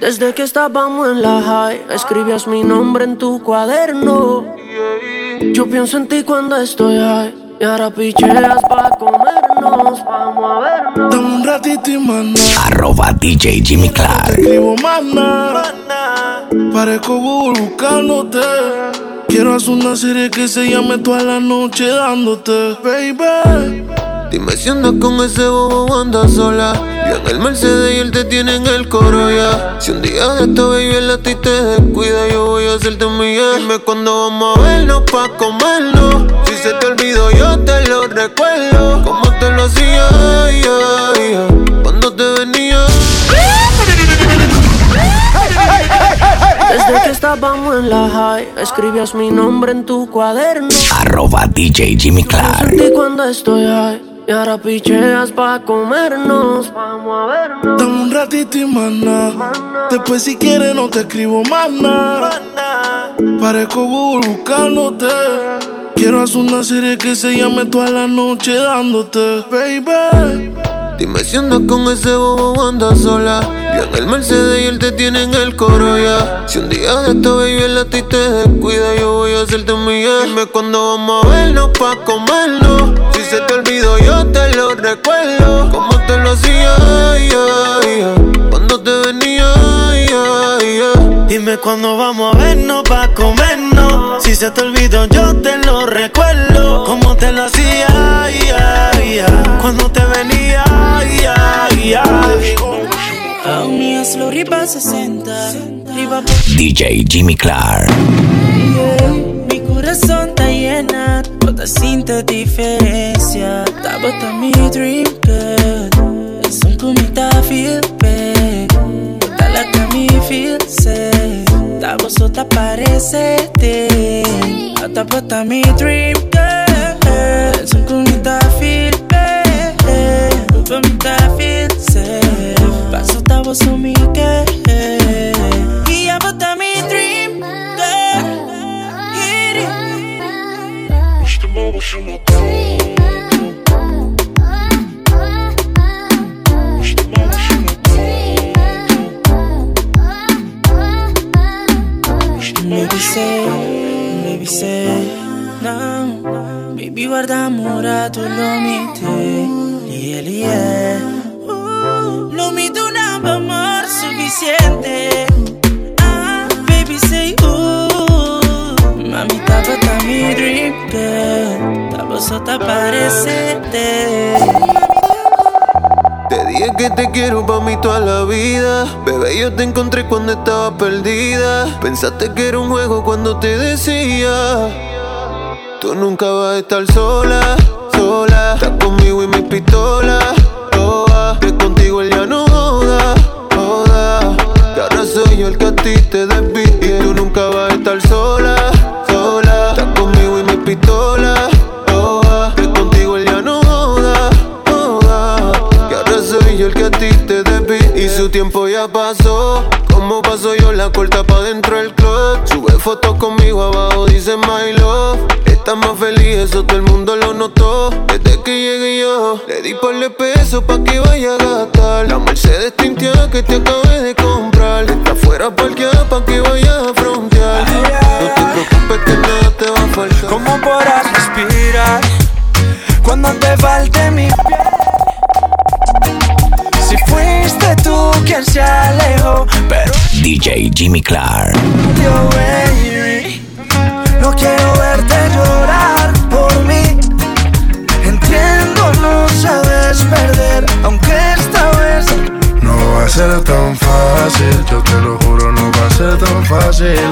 Desde que estábamos en la high, escribías mi nombre en tu cuaderno. Yo pienso en ti cuando estoy high. Y ahora picheas pa' comernos, vamos a vernos. Dame un ratito y mana. Arroba DJ Jimmy Clark. Escribo mana. Parezco Google buscándote. Quiero hacer una serie que se llame toda la noche dándote, baby. Dime si andas con ese bobo anda sola. Y en el Mercedes y él te tiene en el coro ya. Si un día de esta baby el a ti te descuida, yo voy a hacerte un millón. Dime cuándo vamos a vernos pa' comernos. Si se te olvidó, yo te lo recuerdo. Como te lo hacía, cuando te venía. Desde que estábamos en la high, escribías mi nombre en tu cuaderno. Arroba DJ Jimmy Clark. ti cuando estoy high. Y ahora picheas pa' comernos, vamos a vernos. Dame un ratito y mana. Después, si quieres, no te escribo más nada. Parezco Google buscándote. Quiero hacer una serie que se llame toda la noche dándote, baby. Dime si andas con ese bobo anda sola. Y en el Mercedes y él te tiene en el coro ya. Si un día de esta baby el a ti te descuida, yo voy a hacerte un millón. Dime cuándo vamos a vernos pa' comernos. Si se te olvidó, yo te lo recuerdo. Como te lo hacía, ya, ya. cuando te venía, ya. Dime cuándo vamos a vernos pa' comernos. Si se te olvidó, yo te lo recuerdo. Como te lo hacía. Cuando te venía, ya, ya. A mí hazlo riba 60. Riba DJ Jimmy Clark. Mi corazón está llena, toda sin te diferencia. Tá bota mi dream girl. Es un comita feel bad. Tá la que me feel safe. Tá você tá parecete. Tá bota mi dream girl. Es un comita feel so me. Estaba perdida. Pensaste que era un juego cuando te decía. Tú nunca vas a estar sola, sola. Estás conmigo y mi pistola. Toda. Que contigo él ya no joda, joda. Que ahora soy yo el que a ti te desvíe. Tú nunca vas a estar sola, sola. Estás conmigo y mi pistola. Toda. Que contigo él ya no joda, joda. Que ahora soy yo el que a ti te. Y su tiempo ya pasó. La corta pa' dentro del club. Sube fotos conmigo abajo, dice my love. Estás más feliz, eso todo el mundo lo notó. Desde que llegué yo, le di par de pesos pa' que vaya a gastar. La Mercedes tintia que te acabé de comprar. Está fuera parqueada pa' que vaya a frontear. No te preocupes que nada te va a faltar. ¿Cómo podrás respirar cuando te falte mi piel? Si fuiste tú quien se alejó, DJ Jimmy Clark. yo, baby, no quiero verte llorar por mí. Entiendo, no sabes perder, aunque esta vez No va a ser tan fácil, yo te lo juro, no va a ser tan fácil.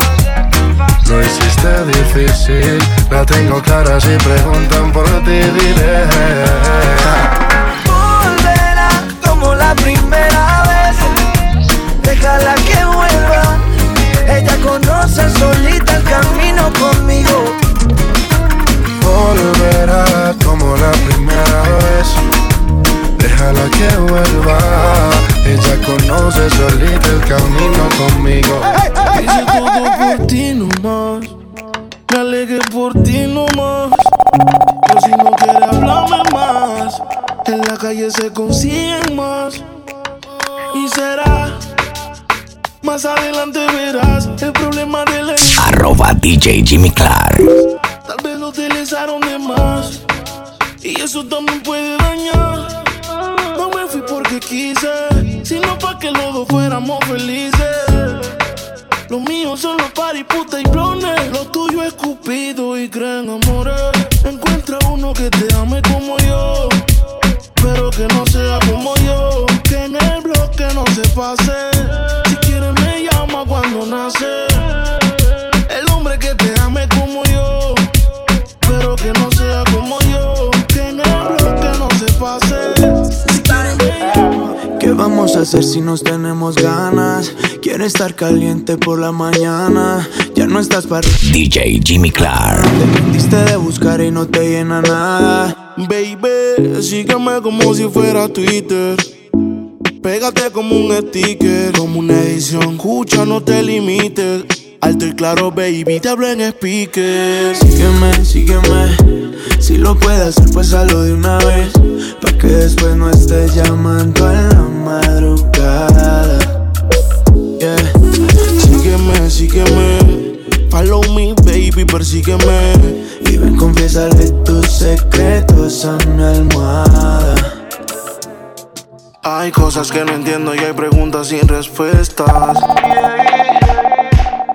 Lo hiciste difícil, la tengo clara si preguntan por ti, diré. Vuelva. Ella conoce solita el camino conmigo. Hice todo por ti nomás. Me alegué por ti nomás. Pero si no quieres hablarme más, en la calle se consiguen más. Y será Más adelante verás el problema de la Arroba DJ Jimmy Clark. Tal vez lo utilizaron de más. Y eso también puede dañar. Porque quise, sino para que los dos fuéramos felices. Los míos son los party, puta y blones. Lo tuyo es cupido y creen amores. Encuentra uno que te ame como yo. Pero que no sea como yo. Que en el bloque no se pase. Si quieres me llama cuando nace. Hacer si nos tenemos ganas? Quiero estar caliente por la mañana. Ya no estás para. DJ Jimmy Clark. Dependiste de buscar y no te llena nada. Baby, sígueme como si fuera Twitter. Pégate como un sticker, como una edición. Escucha, no te limites. Alto y claro, baby, te hablo en speakers. Sígueme, sígueme. Si lo puedes hacer, pues hazlo de una vez. Pa' que después no estés llamando a la madrugada. Yeah. Sígueme, sígueme. Follow me, baby, persígueme. Y ven, confiésale tus secretos a mi almohada. Hay cosas que no entiendo y hay preguntas sin respuestas.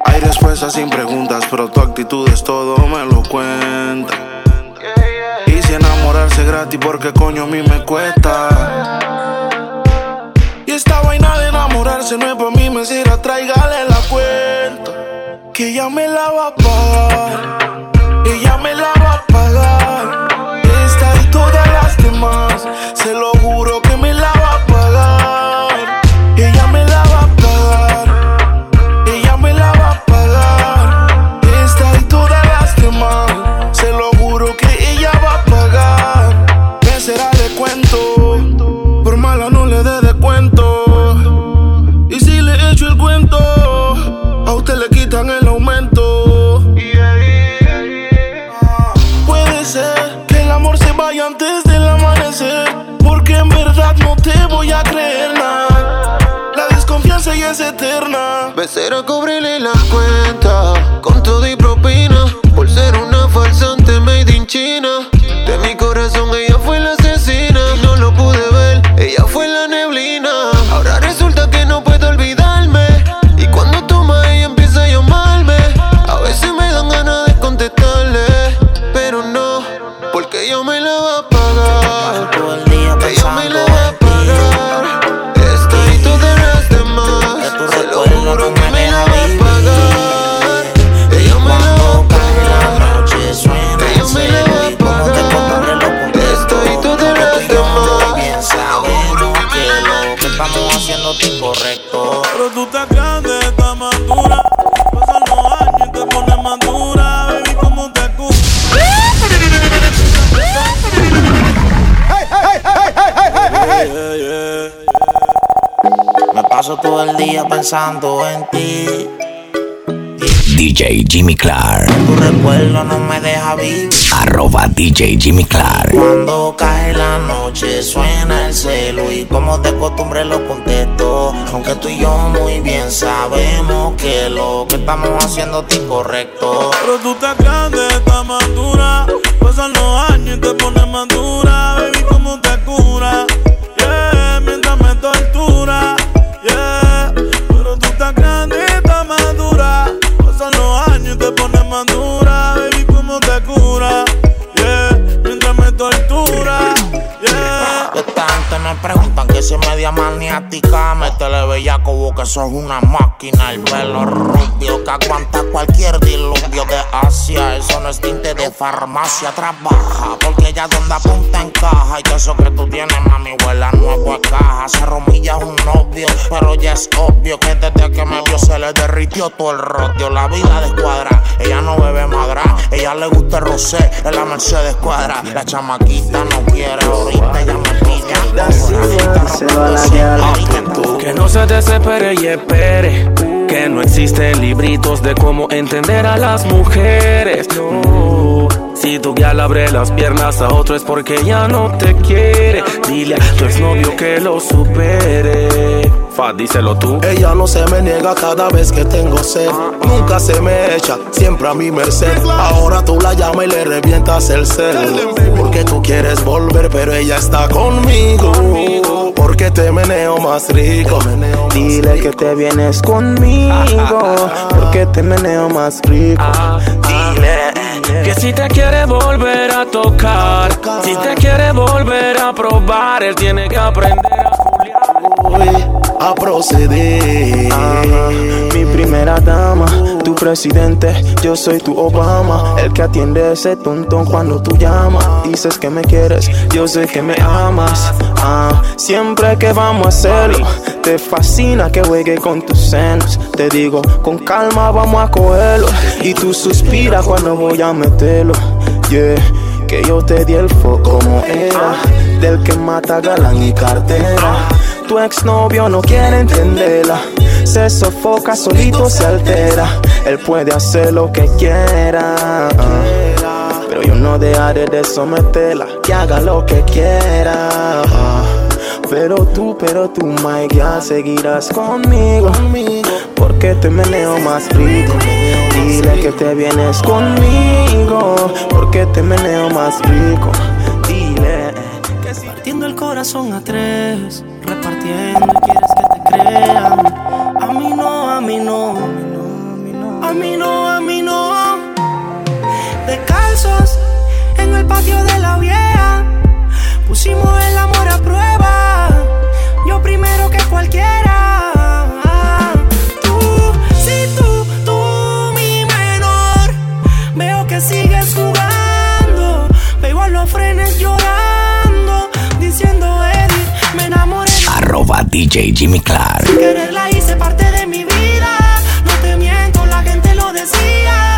Hay respuestas sin preguntas, pero tu actitud es todo, me lo cuenta. Y si enamorarse gratis, porque coño a mí me cuesta. Y esta vaina de enamorarse no es para mí, me sirve, tráigale la cuenta. Que ella me la va a pagar. Ella me la va a pagar. Esta y todas las demás, se lo juro que Becera, cóbrele la cuenta pensando en ti. DJ Jimmy Clark. Tu recuerdo no me deja vivir. Arroba DJ Jimmy Clark. Cuando cae la noche suena el celo y como de costumbre lo contesto. Aunque tú y yo muy bien sabemos que lo que estamos haciendo es incorrecto. Pero tú estás grande, estás madura. Es media maniática. Métele bellaco como que sos una máquina. El pelo rubio que aguanta cualquier diluvio de Asia. Eso no es tinte de farmacia. Trabaja porque ella donde apunta encaja. Y eso que tú tienes, mami, huele a nuevo a caja. Se romilla es un novio, pero ya es obvio que desde que me vio se le derritió todo el rodio. La vida de escuadra, ella no bebe madra. Ella le gusta el rosé en la Mercedes cuadra. La chamaquita no quiere ahorita, ella me. Que no se desespere y espere. Que no existen libritos de cómo entender a las mujeres. No. Si tu guía le abre las piernas a otro es porque ya no te quiere. Dile a tu exnovio que lo supere. Fa, díselo tú. Ella no se me niega cada vez que tengo sed. Nunca se me echa, siempre a mi merced. Ahora tú la llamas y le revientas el cel. Porque tú quieres volver, pero ella está conmigo. Porque te meneo más rico. Dile que te vienes conmigo. Porque te meneo más rico. Dile que si te quiere volver a tocar, si te quiere volver a probar, él tiene que aprender a Voy a proceder. Mi primera dama, tu presidente, yo soy tu Obama. El que atiende ese tontón cuando tú llamas. Dices que me quieres, yo sé que me amas. Ah, siempre que vamos a hacerlo, te fascina que juegue con tus senos. Te digo, con calma vamos a cogerlo. Y tú suspiras cuando voy a meterlo. Yeah, que yo te di el foco como era. Del que mata galán y cartera. Tu exnovio no quiere entenderla. Se sofoca, solito se altera. Él puede hacer lo que quiera. Pero yo no dejaré de someterla. Que haga lo que quiera. Pero tú, pero tú, my girl, seguirás conmigo. Porque te meneo más rico. Dile que te vienes conmigo. Porque te meneo más rico. Dile que si Partiendo el corazón a tres, repartiendo quieres que te crean. A mí no, a mí no, a mí no, a mí no. Descalzos en el patio de la vieja, pusimos el amor cualquiera. Tú, sí, tú, tú, mi menor. Veo que sigues jugando. Veo a los frenes llorando. Diciendo, Eddie, me enamoré. Arroba DJ Jimmy Clark. Sin quererla hice parte de mi vida. No te miento, la gente lo decía.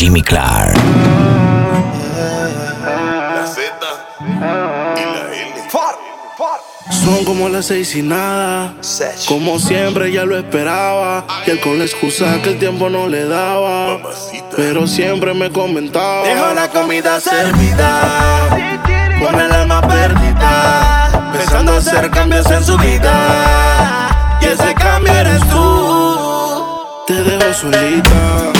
Jimmy Clark. Son como las seis y nada. Como siempre ya lo esperaba. Y él con la excusa que el tiempo no le daba. Pero siempre me comentaba. Deja la comida servida. Con el alma perdida. Pensando hacer cambios en su vida. Y ese cambio eres tú. Te dejo solita.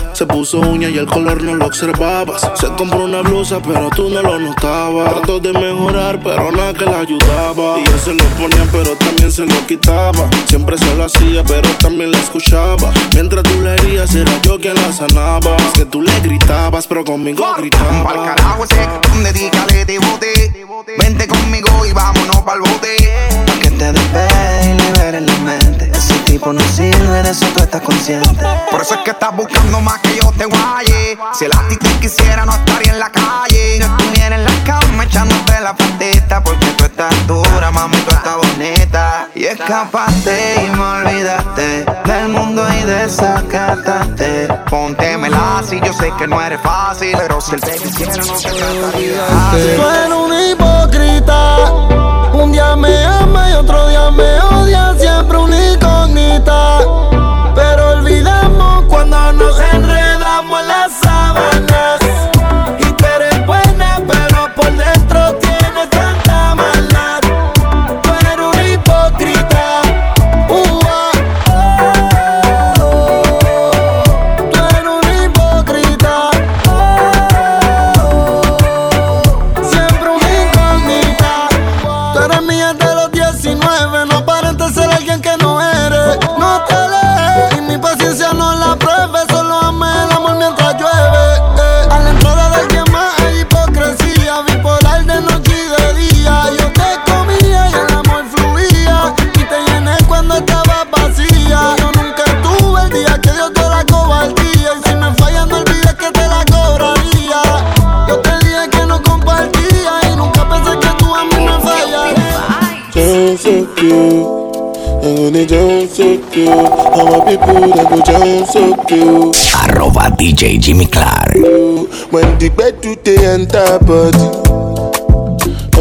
Se puso uña y el color no lo observabas. Se compró una blusa, pero tú no lo notabas. Trató de mejorar, pero nada que la ayudaba. Y él se lo ponía, pero también se lo quitaba. Siempre se lo hacía, pero también la escuchaba. Mientras tú le herías, era yo quien la sanaba. Es que tú le gritabas, pero conmigo Pa'l gritaba. carajo ese donde dígale de bote. Vente conmigo y vámonos pa'l bote. Pa' que te despegue y liberes la mente. Ese tipo no sirve, de eso tú estás consciente. Por eso es que estás buscando más que yo te guaye. Si el ti te quisiera, no estaría en la calle. No estuviera en la cama echándote la patita. Porque tú estás dura, mami, tú estás bonita. Y escapaste y me olvidaste del mundo y desacataste. Póntemela si yo sé que no eres fácil. Pero si él te quisiera, no te trataría. Tú eres un hipócrita. Un día me ama y otro día me odia. Siempre una incógnita. Pero olvidamos cuando nos enredamos en las sábanas. Down so cute. I'm gonna jump so cute. All my people that go jump so cute. Arroba DJ Jimmy Clark. When the bed do they enter body,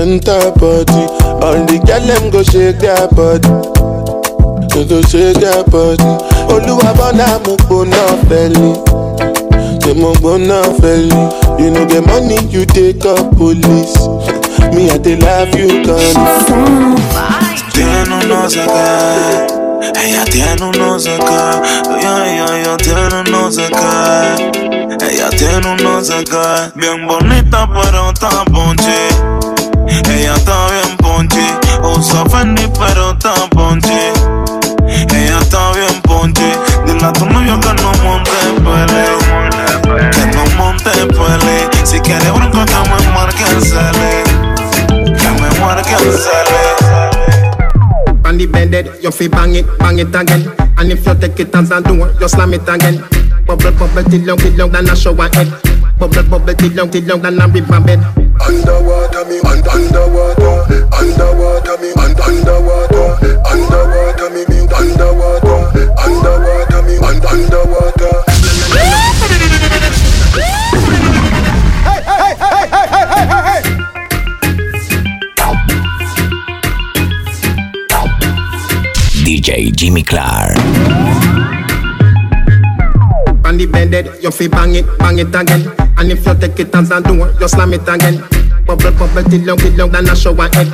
enter body. All the girl them go shake their body, they go shake their body. Oluwa bona mo gbona fẹli, say mo gbona fẹli. You know the money you take up police. Me I dey love you gone. Tiene un no sé qué. Ella tiene un no sé qué. Ella, ella, ella tiene un no sé qué. Ella tiene un no sé qué. Bien bonita, pero está ponche. Ella está bien ponche. Usa Fendi, pero está ponche. Ella está bien ponche. Dile a tu novio que no monte pele. Que no monte pele. Si quiere bronco, que me marque el On the bended, you fi bang it, bang it again. And if you take it as a door, you slam it again. Bubble, bubble, till long, till long, than a shower head. Bubble, bubble, till long, till long, than a river bed. Underwater me, un- underwater, underwater me, un- underwater, underwater me, me underwater, underwater me, un- underwater. DJ Jimmy Clark. On the bended, you fi bang it, bang it again. And if you take it as a door, you slam it again. Bubble, bubble, till long, till long, than a shower head.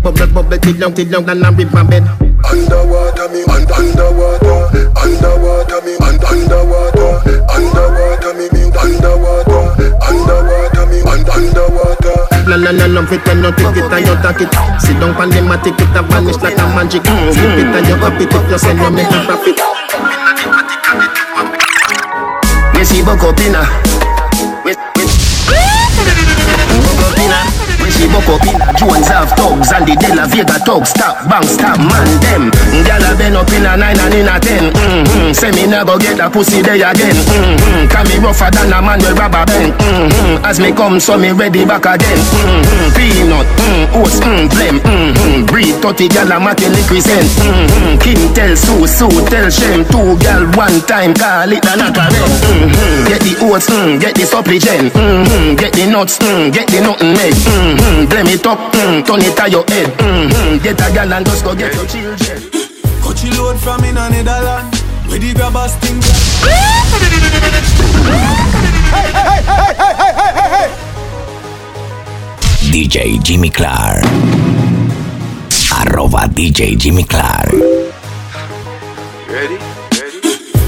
Bubble, bubble, till long, till long, than a river bed. Underwater me, un- underwater, underwater me, un- underwater, underwater me, me underwater, underwater me, un- underwater. La la la love it when you take it and you take it. Sit down on the mat, take it a vanish like a magic. Slip it and you up it up, you send you make a profit. Missy Bocopina. She buck up in a Jones have thugs and the De Vega thugs Stop, bang, stop, man, them Gyal a been up in a nine and in a ten mm-hmm. Say me go get a pussy day again mm-hmm. Can me rougher than a man with rubber band mm-hmm. As me come so me ready back again mm-hmm. Peanut, mm, oats, mm, blem mm-hmm. Breed 30 gyal a matty crescent mm-hmm. Kim tell Sue, Sue tell Shem Two gyal one time call it a knock mm-hmm. Get the oats, mm, get the supplement mm-hmm. Get the nuts, mm, get the nothing egg mm-hmm. Blame it up, mm, turn it to your head mm-hmm. Get a gyal and just go get your children Coachy load from in a Netherland. Where the grabbers think DJ Jimmy Clark. Arroba DJ Jimmy Clark. Ready?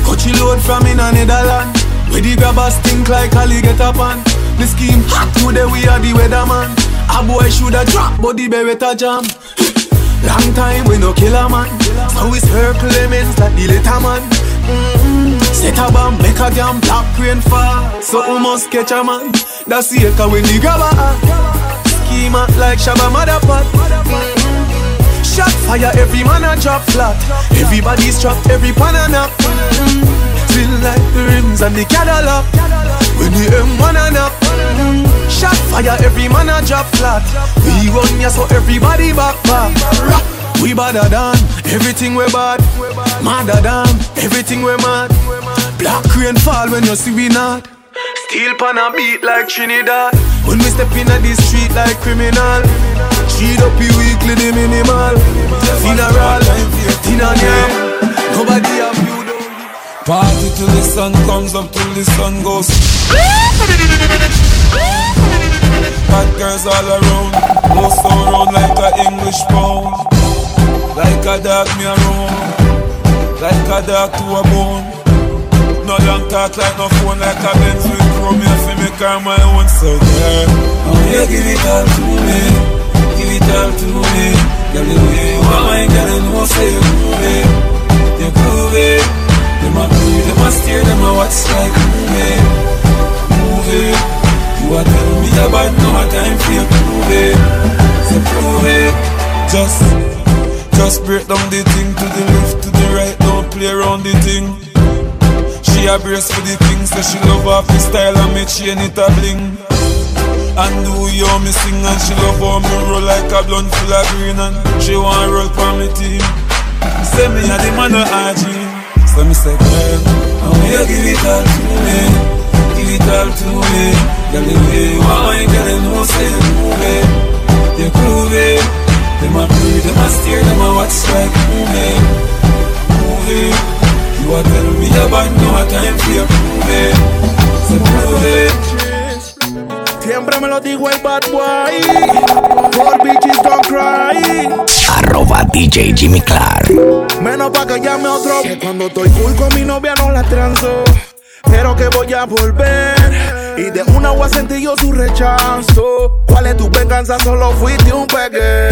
Coachy load from in a Netherland. Where the grabbers think like Ali get up on. The scheme hot today we are the weatherman. A boy shoulda drop, but the beretta jam. Long time we no kill a man. So we circle lemons like the little man. Mm-hmm. Set a bomb, make a damn black rain fall. So we must catch a man. That's the echo when the grabber act. Schema like Shabba Motherpot. Mm-hmm. Shot fire, every man a drop flat. Everybody's trapped, every pan a nap. Like the rims and the Cadillac. When the M1 a nap. Mm-hmm. Shot fire, every man a drop flat. We run ya so everybody back back. Rock. We badder than everything we bad. Madder than everything we mad. Black rain fall when you see we not. Steel pan a beat like Trinidad. When we step in the street like criminal. Treat up you weekly the minimal. Funeral, dinner. Nobody have. Party till the sun comes up till the sun goes. Bad girls all around, most around like a English pound. Like a dog me around, like a dog to a bone. No long talk like no phone, like a Benz with chrome. Me fi me car my own, so girl, oh yeah, give it all to me, For the thing, so she love off the style and make chain it a bling. And do you me sing and she love how me roll like a blunt full of green And she want roll for me team. Say me a the man with RG So me say girl, how me you give it all to me? Give it all to me. Girl the way you want, girl you know say you move it. You groove it. Them a breathe, them a stare, them a watch like movie Movie You a tell me about no time for you prove it So prove it Siempre me lo dijo el bad boy. Por bitches don't cry. Arroba DJ Jimmy Clark. Menos pa' que llame otro. Que cuando estoy cool con mi novia no la transo. Pero que voy a volver. Y de una voy a sentir yo su rechazo. ¿Cuál es tu venganza? Solo fuiste un pegue.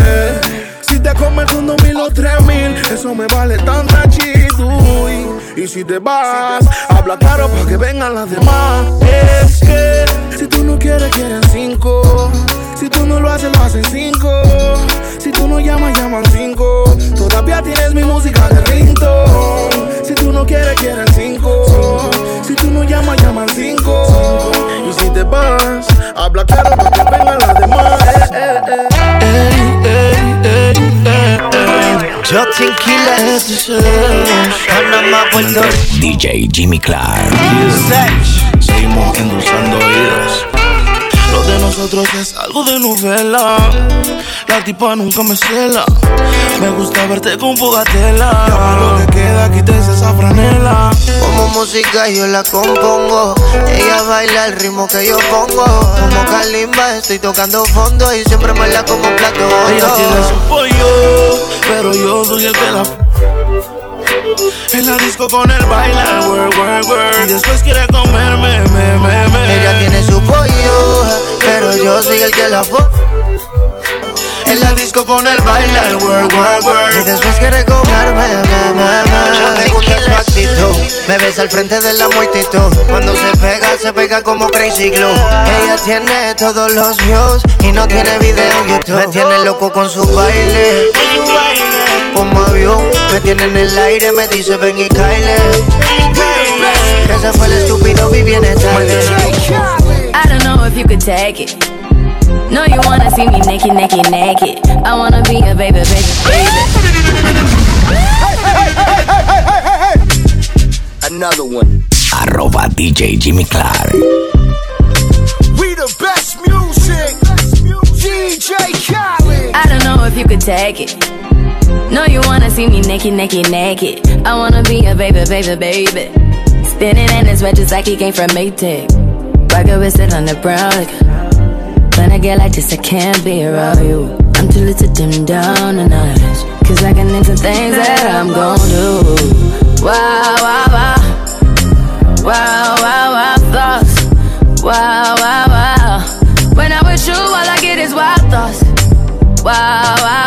Si te comes un dos mil o tres mil, eso me vale tanta chido. Y si te vas, habla claro para que vengan las demás. Es que si tú no quieres, quieren cinco. Si tú no lo haces, lo hacen cinco. Si tú no llamas, llaman cinco. Todavía tienes mi música de rinto. Si tú no quieres, quieren cinco. Si tú no llamas, llaman cinco. Y si te vas, habla claro para que vengan las demás. Eh, eh, eh. Justin Killer Panamá, Puerto Rico DJ Jimmy Clark. Seguimos endulzando oídos. Nosotros es algo de novela. La tipa nunca me cela. Me gusta verte con fogatela. Lo que queda, quítese esa franela. Como música yo la compongo Ella baila el ritmo que yo pongo Como Kalimba estoy tocando fondo Y siempre me la como un plato Ella tiene su pollo, pero yo soy el que la. En la disco con el baila, work, work, work. Y después quiere comerme, me, me, me. Ella tiene su pollo Pero yo soy el que la fo. En la disco con el baila, el work, work, Y work. después quiere comerme, me, me, me. Gusta su actitud Me ves al frente de la multitud. Cuando se pega, se pega como Crazy Glue. Ella tiene todos los views Y no tiene video en YouTube. Me tiene loco con su baile. Como avión Me tiene en el aire, me dice ven y caile Ese fue el estúpido viviene tarde I don't know if you could take it. No, you wanna see me naked, naked, naked. I wanna be a baby, baby, baby. Hey, hey, hey, Another one. Arroba DJ Jimmy Clark. We the best music. DJ Khaled. I don't know if you could take it. No, you wanna see me naked, naked, naked. I wanna be a baby, baby, baby. Spinning in his red just like he came from Maytag. Rocket with it on the brown. Like, when I get like this, I can't be around you. I'm too little to dim down the night. Cause I can into things that I'm gon' do. Wow, wow, wow. Wow, wow, wow, thoughts. Wow, wow, wow. When I'm with you, all I get is wild thoughts. Wow, wow.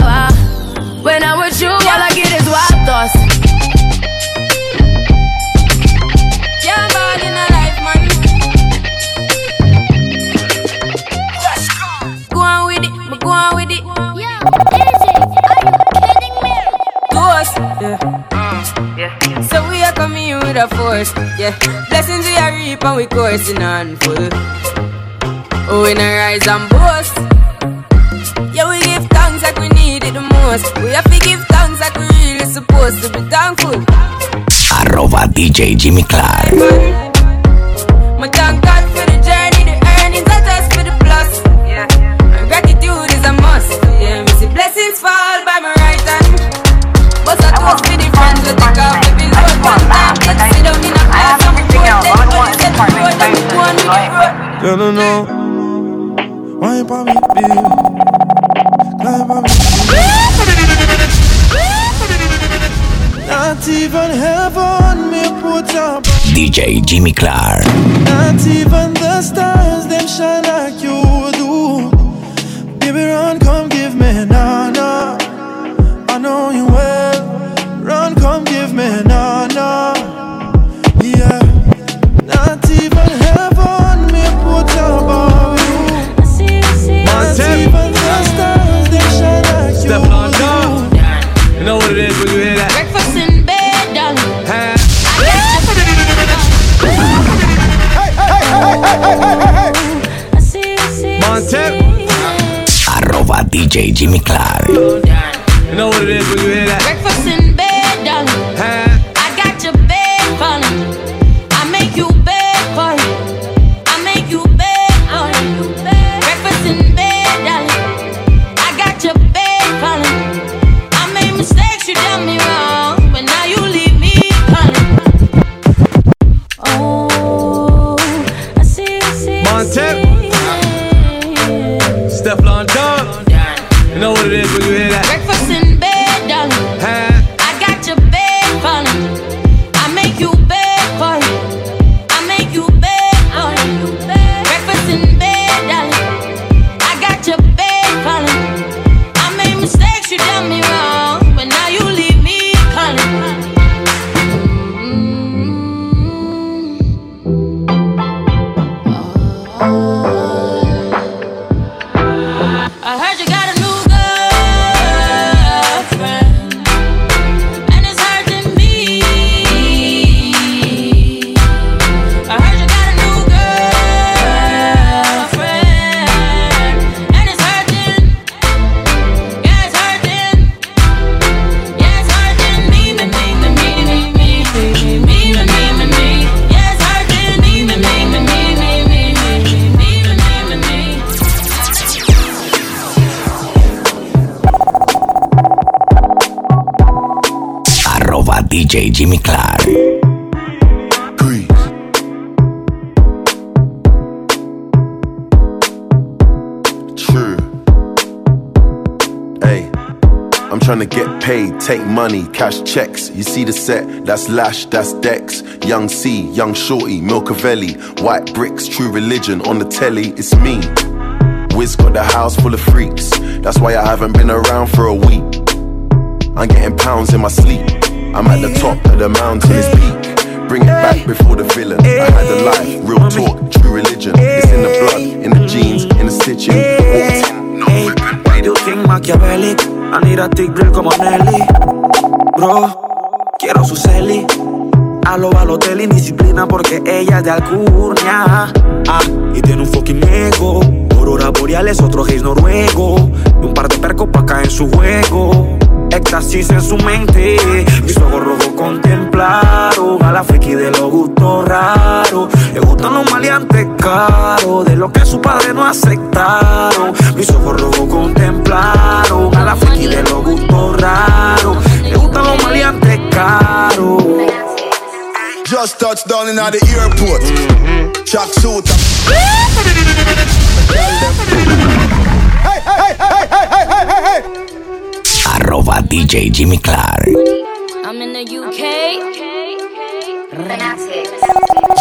A force, yeah. Blessings we are reap and we coursing on full. Oh, we not rise and boast. Yeah, we give thanks like we need it the most. We have to give thanks like we really supposed to be thankful. Arroba DJ Jimmy Clark. My thank DJ Jimmy Clark. DJ Jimmy Clark. You know what it is when you Jimmy Clark. True. Hey, I'm trying to get paid, take money, cash checks. You see the set, that's Lash, that's Dex. Young C, Young Shorty, Milcavelli, White Bricks, True Religion on the telly, it's me. Wiz got the house full of freaks, that's why I haven't been around for a week. I'm getting pounds in my sleep, I'm at the top of the mountain, it's peak. Bring it back before the villain. I had the life, real talk, true religion. It's in the blood, in the jeans, in the stitching. Walked in, no weapon. You think Machiavelli, I need a thick girl como Nelly. Bro, quiero su celly. A lo Balotelli, disciplina porque ella es de Alcurnia. Ah, y tiene un fucking ego. Aurora boreales, otro gays noruego. Y un par de percos pa' caer en su juego. Éxtasis en su mente. Mis ojos rojos contemplaron a la friki de los gustos raros. Le gustan los maleantes caros, de lo que su padre no aceptaron. Mis ojos rojos contemplaron a la friki de los gustos raros. Le gustan los maleantes caros. Just touched down in the airport. Chuck suit. Hey, hey, hey, hey, hey, hey, hey, hey. Arroba DJ Jimmy Clark. I'm in the UK.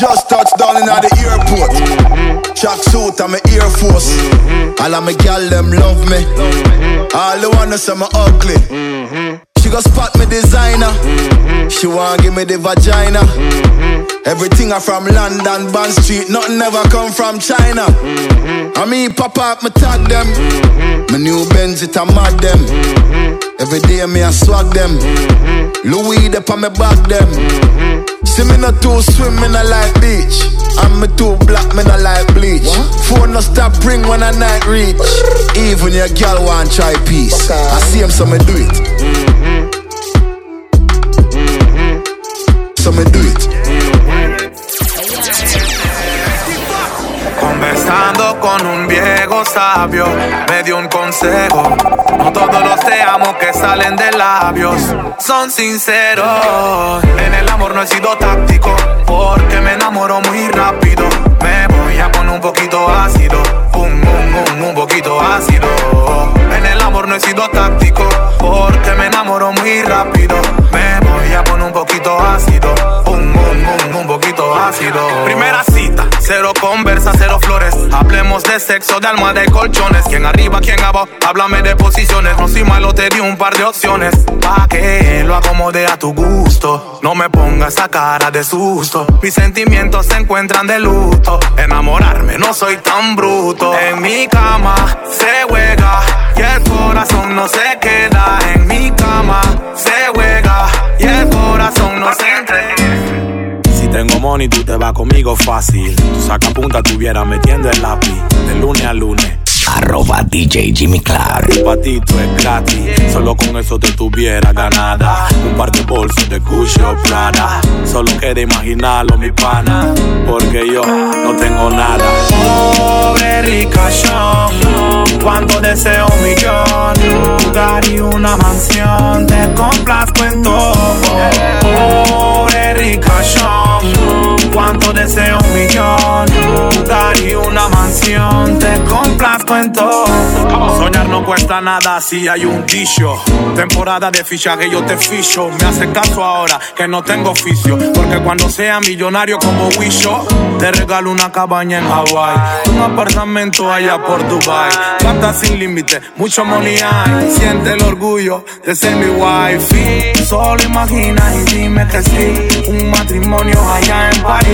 Just touched down in the airport. Mm-hmm. Chuck suit and my Air Force. Mm-hmm. All of my gal them love me. Mm-hmm. All the wanna say me ugly. She go spot me designer. She want give me the vagina. Everything I from London, Bond Street. Nothing ever come from China. I mean, pop up, me tag them. My new Benz, it a mad them. Every day me I swag them. Mm-hmm. Louis up on me back them. Mm-hmm. See me not too swim, me not like beach. And me too black, me not like bleach. Phone no stop ring when I night reach. Even your girl want try peace. I see him, so me do it. Mm-hmm. So me do it. Conversando con un sabio, me dio un consejo. No todos los te amo que salen de labios son sinceros. En el amor no he sido táctico, porque me enamoro muy rápido. Me voy a poner un poquito ácido, un, un, un, un poquito ácido. En el amor no he sido táctico, porque me enamoro muy rápido. Me a poner un poquito ácido, un, un, un, un poquito ácido. Primera cita, cero conversa, cero flores. Hablemos de sexo, de almohada y colchones. Quién arriba, quién abajo, háblame de posiciones. No soy malo, te di un par de opciones. Pa' que lo acomode a tu gusto. No me pongas esa cara de susto. Mis sentimientos se encuentran de luto. Enamorarme, no soy tan bruto. En mi cama se juega y el corazón no se queda. En mi cama se juega y el Si tengo money, tú te vas conmigo fácil. Tu saca punta, tuviera metiendo el lápiz. De lunes a lunes, DJ Jimmy Clark. patito es gratis, solo con eso te tuviera ganada. Un par de bolsos de Gucci o Prada, solo queda imaginarlo mi pana, porque yo no tengo nada. Pobre ricachón, cuando deseo un millón, un lugar y una mansión, te complazco en todo. Pobre ricachón, cuando deseo un millón, y una mansión, te complazco en todo. Soñar no cuesta nada si hay un dicho. Temporada de fichaje yo te ficho. Me hace caso ahora que no tengo oficio. Porque cuando sea millonario como Wisho, te regalo una cabaña en Hawaii. Un apartamento allá por Dubai. Plata sin límite, mucho money hay. Siente el orgullo de ser mi wifi. Solo imagina y dime que sí. Un matrimonio allá en París.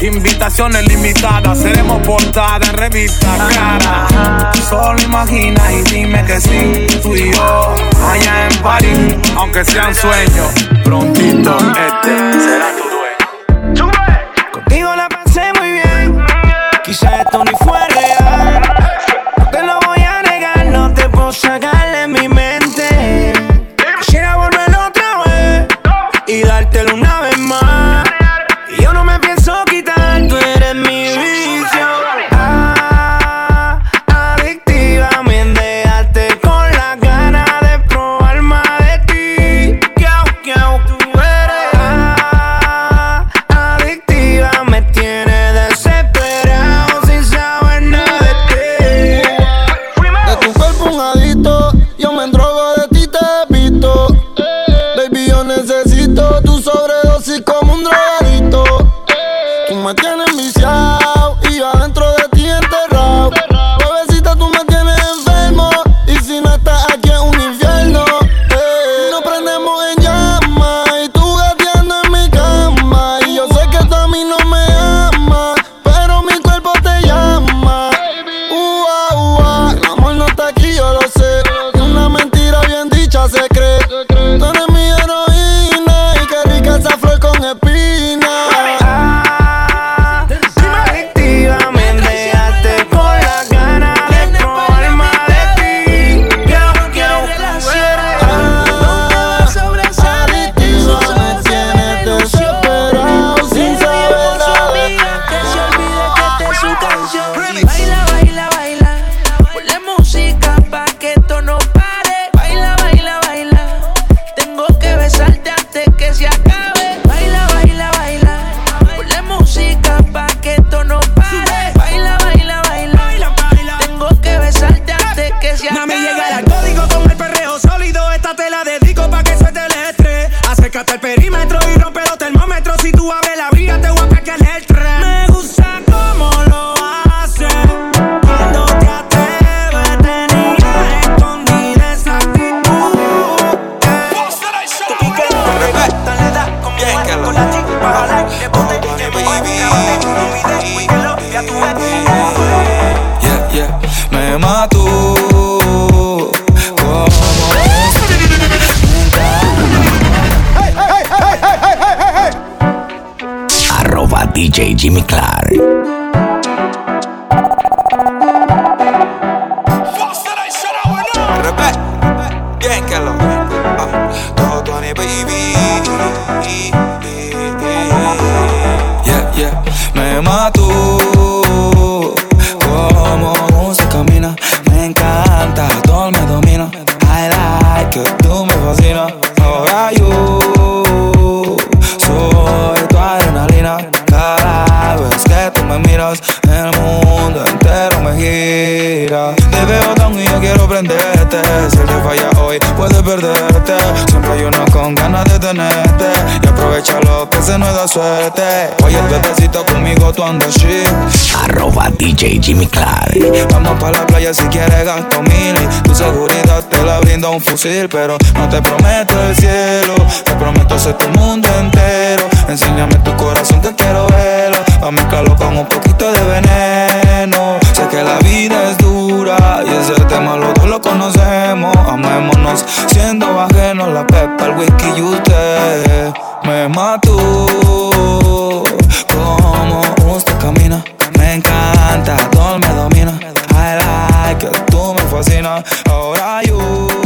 Invitaciones limitadas, seremos portada en revista cara. Solo imagina y dime que sí. Tú y yo allá en París. Aunque sea un sueño, prontito este será tienes tú andas shit. Arroba DJ Jimmy Clark. Vamos pa' la playa si quieres gasto mil. Tu seguridad te la brinda un fusil Pero no te prometo el cielo. Te prometo ser tu mundo entero. Enséñame tu corazón que quiero verlo. A mezclarlo con un poquito de veneno. Sé que la vida es dura Y ese tema los dos lo conocemos. Amémonos siendo ajenos La pepa, el whisky y usted Me mató Como usted camina me encanta, todo me domina. I like tú me fascinas. Ahora you